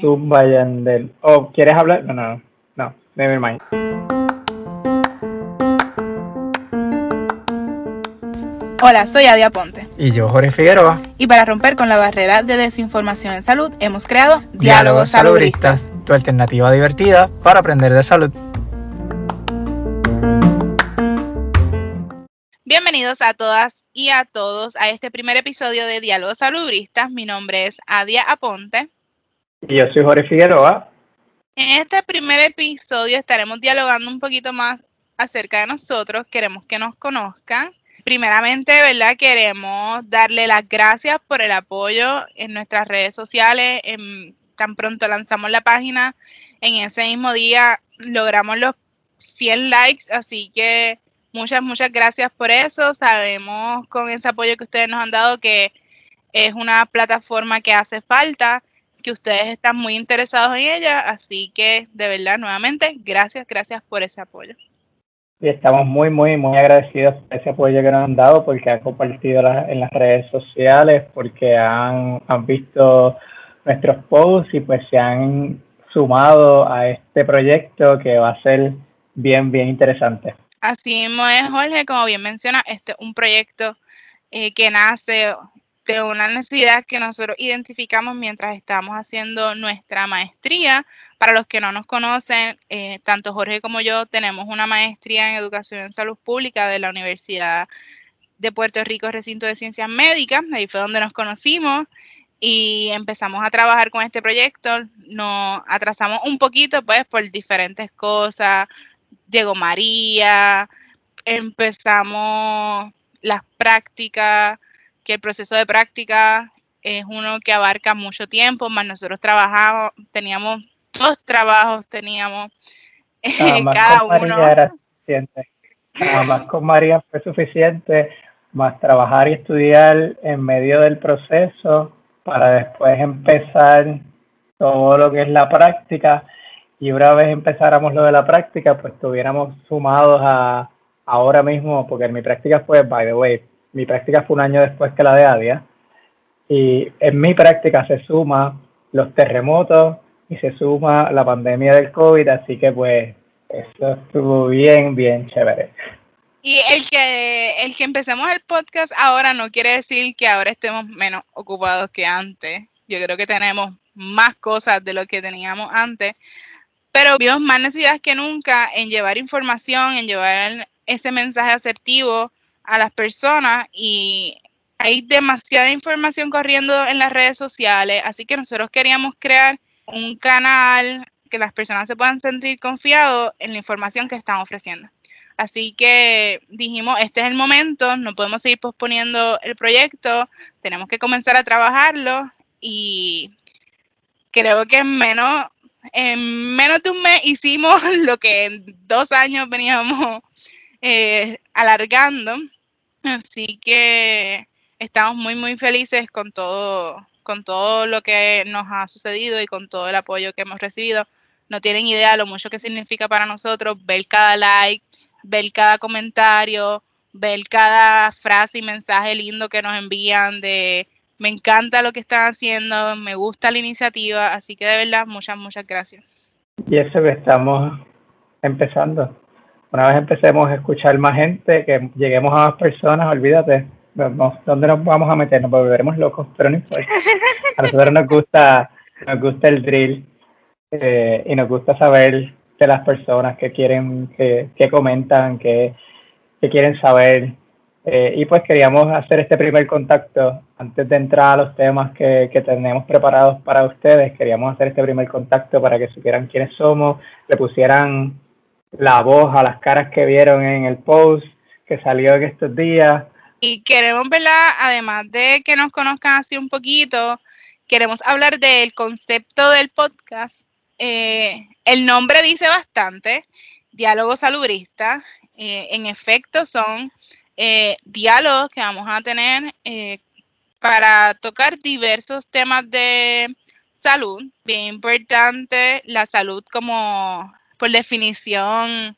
Zumba Yandel. ¿O quieres hablar? No, no, no, never mind. Hola, soy Adia Ponte. Y yo, Jorge Figueroa. Y para romper con la barrera de desinformación en salud, hemos creado Diálogos Diálogos Saludistas. Saludistas, tu alternativa divertida para aprender de salud. Bienvenidos a todas y a todos a este primer episodio de Diálogos Saludistas. Mi nombre es Adia Aponte. Y yo soy Jorge Figueroa. En este primer episodio estaremos dialogando un poquito más acerca de nosotros. Queremos que nos conozcan. Primeramente, ¿verdad? Queremos darle las gracias por el apoyo en nuestras redes sociales. En- tan pronto lanzamos la página, en ese mismo día logramos los 100 likes, así que muchas, muchas gracias por eso. Sabemos con ese apoyo que ustedes nos han dado que es una plataforma que hace falta, que ustedes están muy interesados en ella, así que de verdad, nuevamente, gracias, gracias por ese apoyo. Y estamos muy, muy, muy agradecidos por ese apoyo que nos han dado, porque han compartido la- en las redes sociales, porque han, han visto nuestros posts y pues se han sumado a este proyecto que va a ser bien, bien interesante. Así mismo es, Jorge, como bien menciona, este es un proyecto eh, que nace de una necesidad que nosotros identificamos mientras estamos haciendo nuestra maestría. Para los que no nos conocen, eh, tanto Jorge como yo tenemos una maestría en Educación en Salud Pública de la Universidad de Puerto Rico, Recinto de Ciencias Médicas. Ahí fue donde nos conocimos y empezamos a trabajar con este proyecto. Nos atrasamos un poquito, pues, por diferentes cosas. Llegó María, empezamos las prácticas, que el proceso de práctica es uno que abarca mucho tiempo, más nosotros trabajamos, teníamos dos trabajos, teníamos más cada con María uno. era suficiente. Nada más con María fue suficiente, más trabajar y estudiar en medio del proceso para después empezar todo lo que es la práctica. Y una vez empezáramos lo de la práctica, pues estuviéramos sumados a ahora mismo, porque mi práctica fue, by the way, mi práctica fue un año después que la de Adia. Y en mi práctica se suma los terremotos y se suma la pandemia del COVID, así que pues eso estuvo bien, bien chévere. Y el que, el que empecemos el podcast ahora no quiere decir que ahora estemos menos ocupados que antes. Yo creo que tenemos más cosas de lo que teníamos antes, pero vimos más necesidad que nunca en llevar información, en llevar ese mensaje asertivo a las personas y hay demasiada información corriendo en las redes sociales, así que nosotros queríamos crear un canal que las personas se puedan sentir confiados en la información que están ofreciendo. Así que dijimos, este es el momento, no podemos seguir posponiendo el proyecto, tenemos que comenzar a trabajarlo y creo que en menos, en menos de un mes hicimos lo que en dos años veníamos eh, alargando. Así que estamos muy, muy felices con todo, con todo lo que nos ha sucedido y con todo el apoyo que hemos recibido. No tienen idea lo mucho que significa para nosotros ver cada like, ver cada comentario, ver cada frase y mensaje lindo que nos envían de me encanta lo que están haciendo, me gusta la iniciativa, así que de verdad muchas, muchas gracias. Y eso que estamos empezando. Una vez empecemos a escuchar más gente, que lleguemos a más personas, olvídate, ¿dónde nos vamos a meter? Nos volveremos locos, pero no importa. A nosotros nos gusta, nos gusta el drill eh, y nos gusta saber de las personas que quieren, que, que comentan, que, que quieren saber. Eh, y pues queríamos hacer este primer contacto antes de entrar a los temas que, que tenemos preparados para ustedes. Queríamos hacer este primer contacto para que supieran quiénes somos, le pusieran la voz a las caras que vieron en el post que salió en estos días. Y queremos, ¿verdad? Además de que nos conozcan así un poquito, queremos hablar del concepto del podcast. Eh, el nombre dice bastante, diálogo salubrista. Eh, en efecto, son eh, diálogos que vamos a tener para tocar diversos temas de salud. Bien importante, la salud como por definición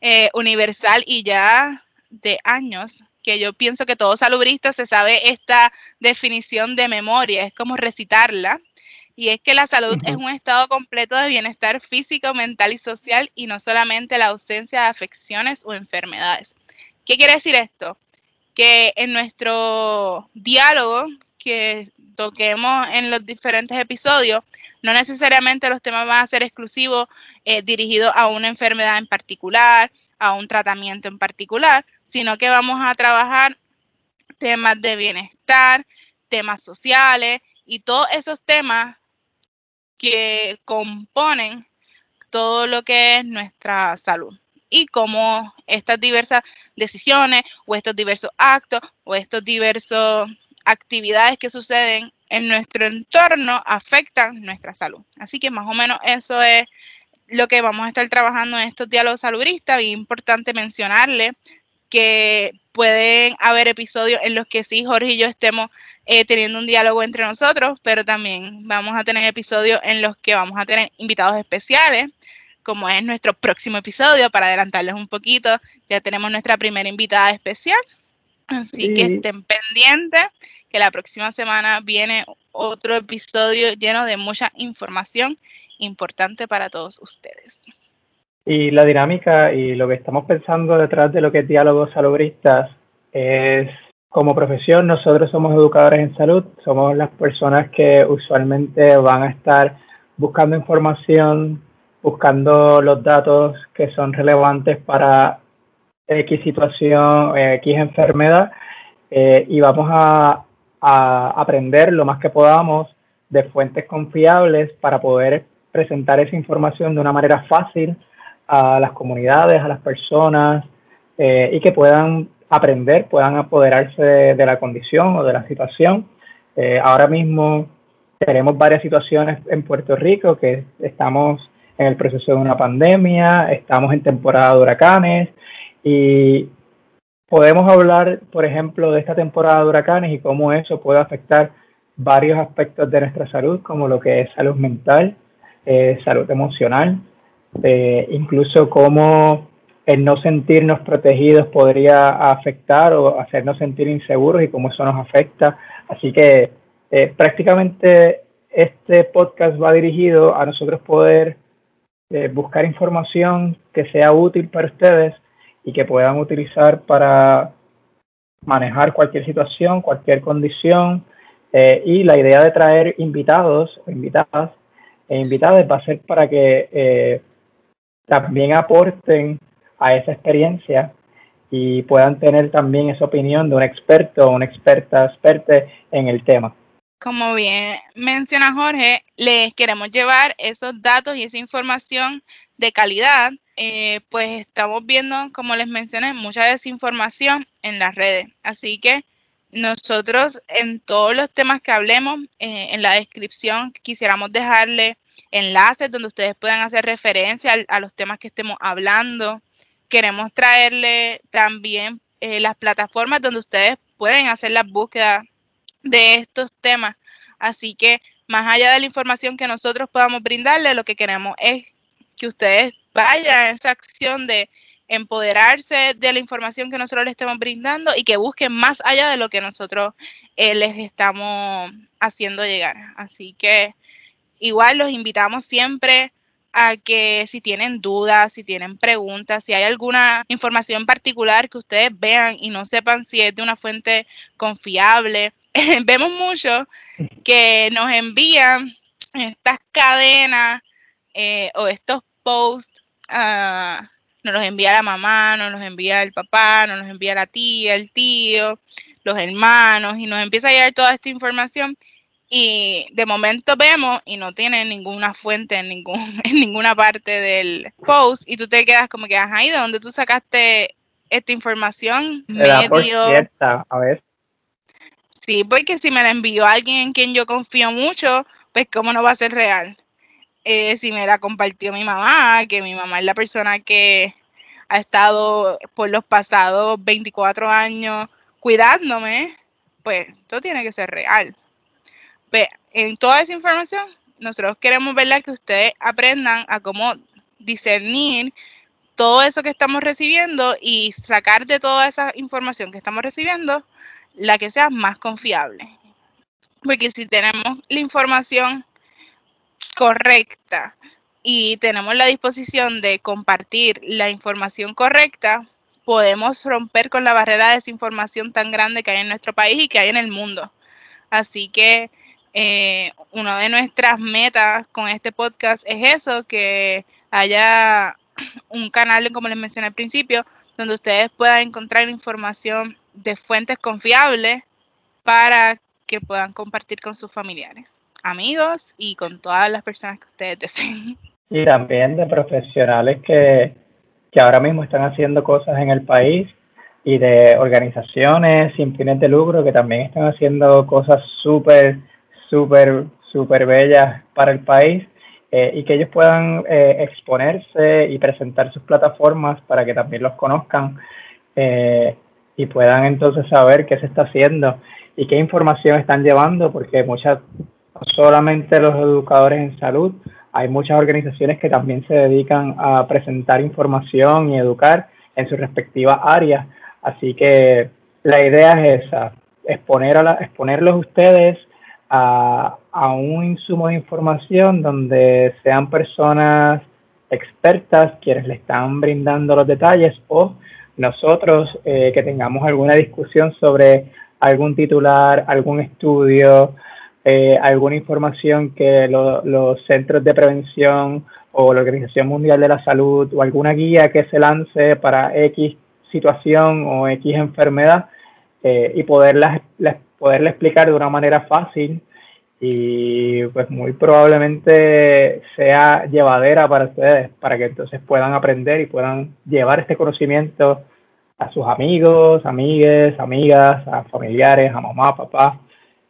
eh, universal y ya de años, que yo pienso que todo salubrista se sabe esta definición de memoria, es como recitarla. y es que la salud es un estado completo de bienestar físico, mental y social y no solamente la ausencia de afecciones o enfermedades. ¿Qué quiere decir esto? Que en nuestro diálogo que toquemos en los diferentes episodios, no necesariamente los temas van a ser exclusivos eh, dirigidos a una enfermedad en particular, a un tratamiento en particular, sino que vamos a trabajar temas de bienestar, temas sociales y todos esos temas que componen todo lo que es nuestra salud. Y cómo estas diversas decisiones o estos diversos actos o estos diversos actividades que suceden en nuestro entorno afectan nuestra salud. Así que más o menos eso es lo que vamos a estar trabajando en estos diálogos saludistas. Bien importante mencionarle que pueden haber episodios en los que sí, Jorge y yo estemos eh, teniendo un diálogo entre nosotros, pero también vamos a tener episodios en los que vamos a tener invitados especiales, como es nuestro próximo episodio, para adelantarles un poquito, ya tenemos nuestra primera invitada especial. Así que estén pendientes que la próxima semana viene otro episodio lleno de mucha información importante para todos ustedes. Y la dinámica y lo que estamos pensando detrás de lo que es diálogos salubristas es, como profesión, nosotros somos educadores en salud, somos las personas que usualmente van a estar buscando información, buscando los datos que son relevantes para X situación, X enfermedad, eh, y vamos a, a aprender lo más que podamos de fuentes confiables para poder presentar esa información de una manera fácil a las comunidades, a las personas eh, y que puedan aprender, puedan apoderarse de, la condición o de la situación. Eh, ahora mismo tenemos varias situaciones en Puerto Rico que estamos en el proceso de una pandemia, estamos en temporada de huracanes y podemos hablar, por ejemplo, de esta temporada de huracanes y cómo eso puede afectar varios aspectos de nuestra salud, como lo que es salud mental, eh, salud emocional, eh, incluso cómo el no sentirnos protegidos podría afectar o hacernos sentir inseguros y cómo eso nos afecta. Así que eh, prácticamente este podcast va dirigido a nosotros poder buscar información que sea útil para ustedes y que puedan utilizar para manejar cualquier situación, cualquier condición. y la idea de traer invitados o invitadas e invitados va a ser para que eh, también aporten a esa experiencia y puedan tener también esa opinión de un experto o una experta, experte en el tema. Como bien menciona Jorge, les queremos llevar esos datos y esa información de calidad, eh, pues estamos viendo, como les mencioné, mucha desinformación en las redes. Así que nosotros en todos los temas que hablemos, eh, en la descripción quisiéramos dejarle enlaces donde ustedes puedan hacer referencia a, los temas que estemos hablando. Queremos traerle también eh, las plataformas donde ustedes pueden hacer las búsquedas de estos temas. Así que más allá de la información que nosotros podamos brindarle, lo que queremos es que ustedes vayan a esa acción de empoderarse de la información que nosotros les estemos brindando y que busquen más allá de lo que nosotros eh, les estamos haciendo llegar. Así que igual los invitamos siempre a que si tienen dudas, si tienen preguntas, si hay alguna información particular que ustedes vean y no sepan si es de una fuente confiable. Vemos mucho que nos envían estas cadenas eh, o estos posts uh, nos los envía la mamá, nos los envía el papá, nos los envía la tía, el tío, los hermanos, y nos empieza a llegar toda esta información. Y de momento vemos y no tiene ninguna fuente en, ningún, en ninguna parte del post, y tú te quedas como que, ajá, ¿y de dónde tú sacaste esta información? Medio... a ver. Sí, porque si me la envió alguien en quien yo confío mucho, pues cómo no va a ser real. Eh, si me la compartió mi mamá, que mi mamá es la persona que ha estado por los pasados 24 años cuidándome, pues todo tiene que ser real. En toda esa información, nosotros queremos verla que ustedes aprendan a cómo discernir todo eso que estamos recibiendo y sacar de toda esa información que estamos recibiendo la que sea más confiable. Porque si tenemos la información correcta y tenemos la disposición de compartir la información correcta, podemos romper con la barrera de desinformación tan grande que hay en nuestro país y que hay en el mundo. Así que eh, una de nuestras metas con este podcast es eso, que haya un canal, como les mencioné al principio, donde ustedes puedan encontrar información de fuentes confiables para que puedan compartir con sus familiares, amigos y con todas las personas que ustedes deseen. Y también de profesionales que, que ahora mismo están haciendo cosas en el país y de organizaciones sin fines de lucro que también están haciendo cosas súper, súper, súper bellas para el país eh, y que ellos puedan eh, exponerse y presentar sus plataformas para que también los conozcan eh, y puedan entonces saber qué se está haciendo y qué información están llevando, porque muchas, solamente los educadores en salud, hay muchas organizaciones que también se dedican a presentar información y educar en sus respectivas áreas. Así que la idea es esa, exponer a exponerlos ustedes a, a un insumo de información donde sean personas expertas quienes le están brindando los detalles o nosotros eh, que tengamos alguna discusión sobre algún titular, algún estudio, eh, alguna información que los centros de prevención o la Organización Mundial de la Salud o alguna guía que se lance para X situación o X enfermedad eh, y poderla, poderle explicar de una manera fácil y pues muy probablemente sea llevadera para ustedes, para que entonces puedan aprender y puedan llevar este conocimiento a sus amigos, amigues, amigas, a familiares, a mamá, papá,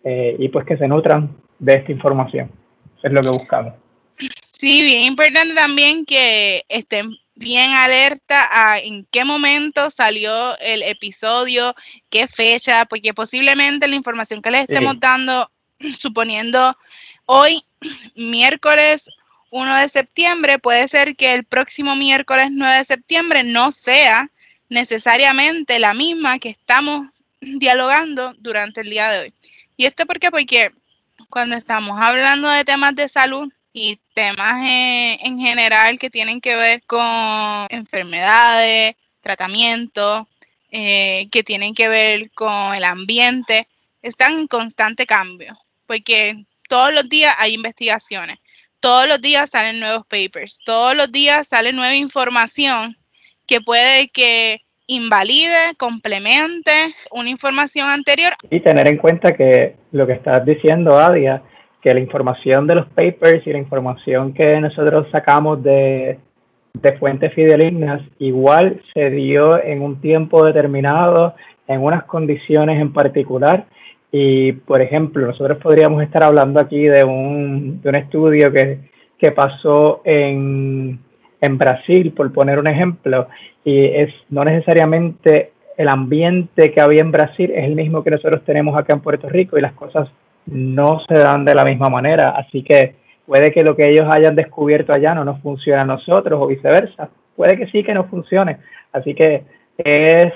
eh, y pues que se nutran de esta información. Eso es lo que buscamos. Sí, bien importante también que estén bien alerta a en qué momento salió el episodio, qué fecha, porque posiblemente la información que les estemos dando suponiendo hoy, miércoles 1 de septiembre, puede ser que el próximo miércoles 9 de septiembre no sea necesariamente la misma que estamos dialogando durante el día de hoy. ¿Y esto por qué? Porque cuando estamos hablando de temas de salud y temas en, general que tienen que ver con enfermedades, tratamientos, eh, que tienen que ver con el ambiente, están en constante cambio porque todos los días hay investigaciones, todos los días salen nuevos papers, todos los días sale nueva información que puede que invalide, complemente una información anterior. Y tener en cuenta que lo que estás diciendo, Adia, que la información de los papers y la información que nosotros sacamos de, de fuentes fidelignas igual se dio en un tiempo determinado, en unas condiciones en particular y, por ejemplo, nosotros podríamos estar hablando aquí de un, de un estudio que, que pasó en, en Brasil, por poner un ejemplo, y es no necesariamente el ambiente que había en Brasil es el mismo que nosotros tenemos acá en Puerto Rico y las cosas no se dan de la misma manera. Así que puede que lo que ellos hayan descubierto allá no nos funcione a nosotros o viceversa. Puede que sí que no funcione. Así que es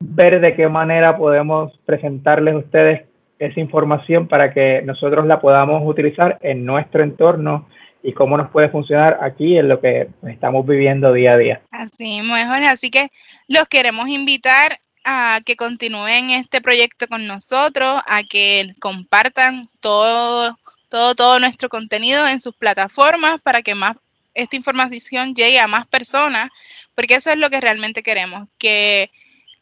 ver de qué manera podemos presentarles a ustedes esa información para que nosotros la podamos utilizar en nuestro entorno y cómo nos puede funcionar aquí en lo que estamos viviendo día a día. Así mejor, así que los queremos invitar a que continúen este proyecto con nosotros, a que compartan todo, todo, todo nuestro contenido en sus plataformas para que más esta información llegue a más personas, porque eso es lo que realmente queremos, que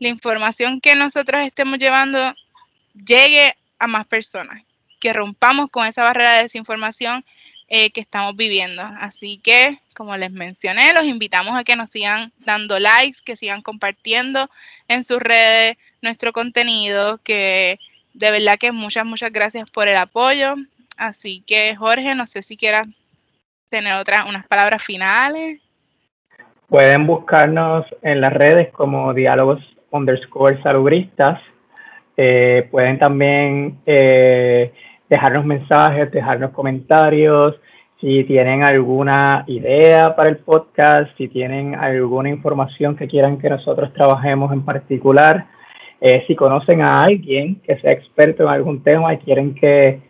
la información que nosotros estemos llevando llegue a más personas, que rompamos con esa barrera de desinformación eh, que estamos viviendo. Así que, como les mencioné, los invitamos a que nos sigan dando likes, que sigan compartiendo en sus redes nuestro contenido, que de verdad que muchas, muchas gracias por el apoyo. Así que, Jorge, no sé si quieras tener otras, unas palabras finales. Pueden buscarnos en las redes como Diálogos underscore salubristas. Eh, pueden también eh, dejarnos mensajes, dejarnos comentarios, si tienen alguna idea para el podcast, si tienen alguna información que quieran que nosotros trabajemos en particular, eh, si conocen a alguien que sea experto en algún tema y quieren que,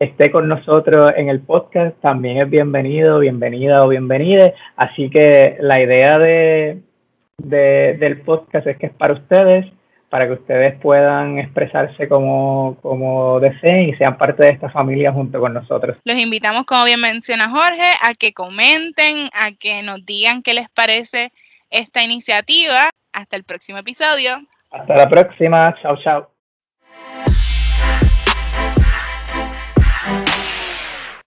esté con nosotros en el podcast, también es bienvenido, bienvenida o bienvenida. Así que la idea de, del podcast es que es para ustedes, para que ustedes puedan expresarse como, como deseen y sean parte de esta familia junto con nosotros. Los invitamos, como bien menciona Jorge, a que comenten, a que nos digan qué les parece esta iniciativa. Hasta el próximo episodio. Hasta la próxima. Chao, chao.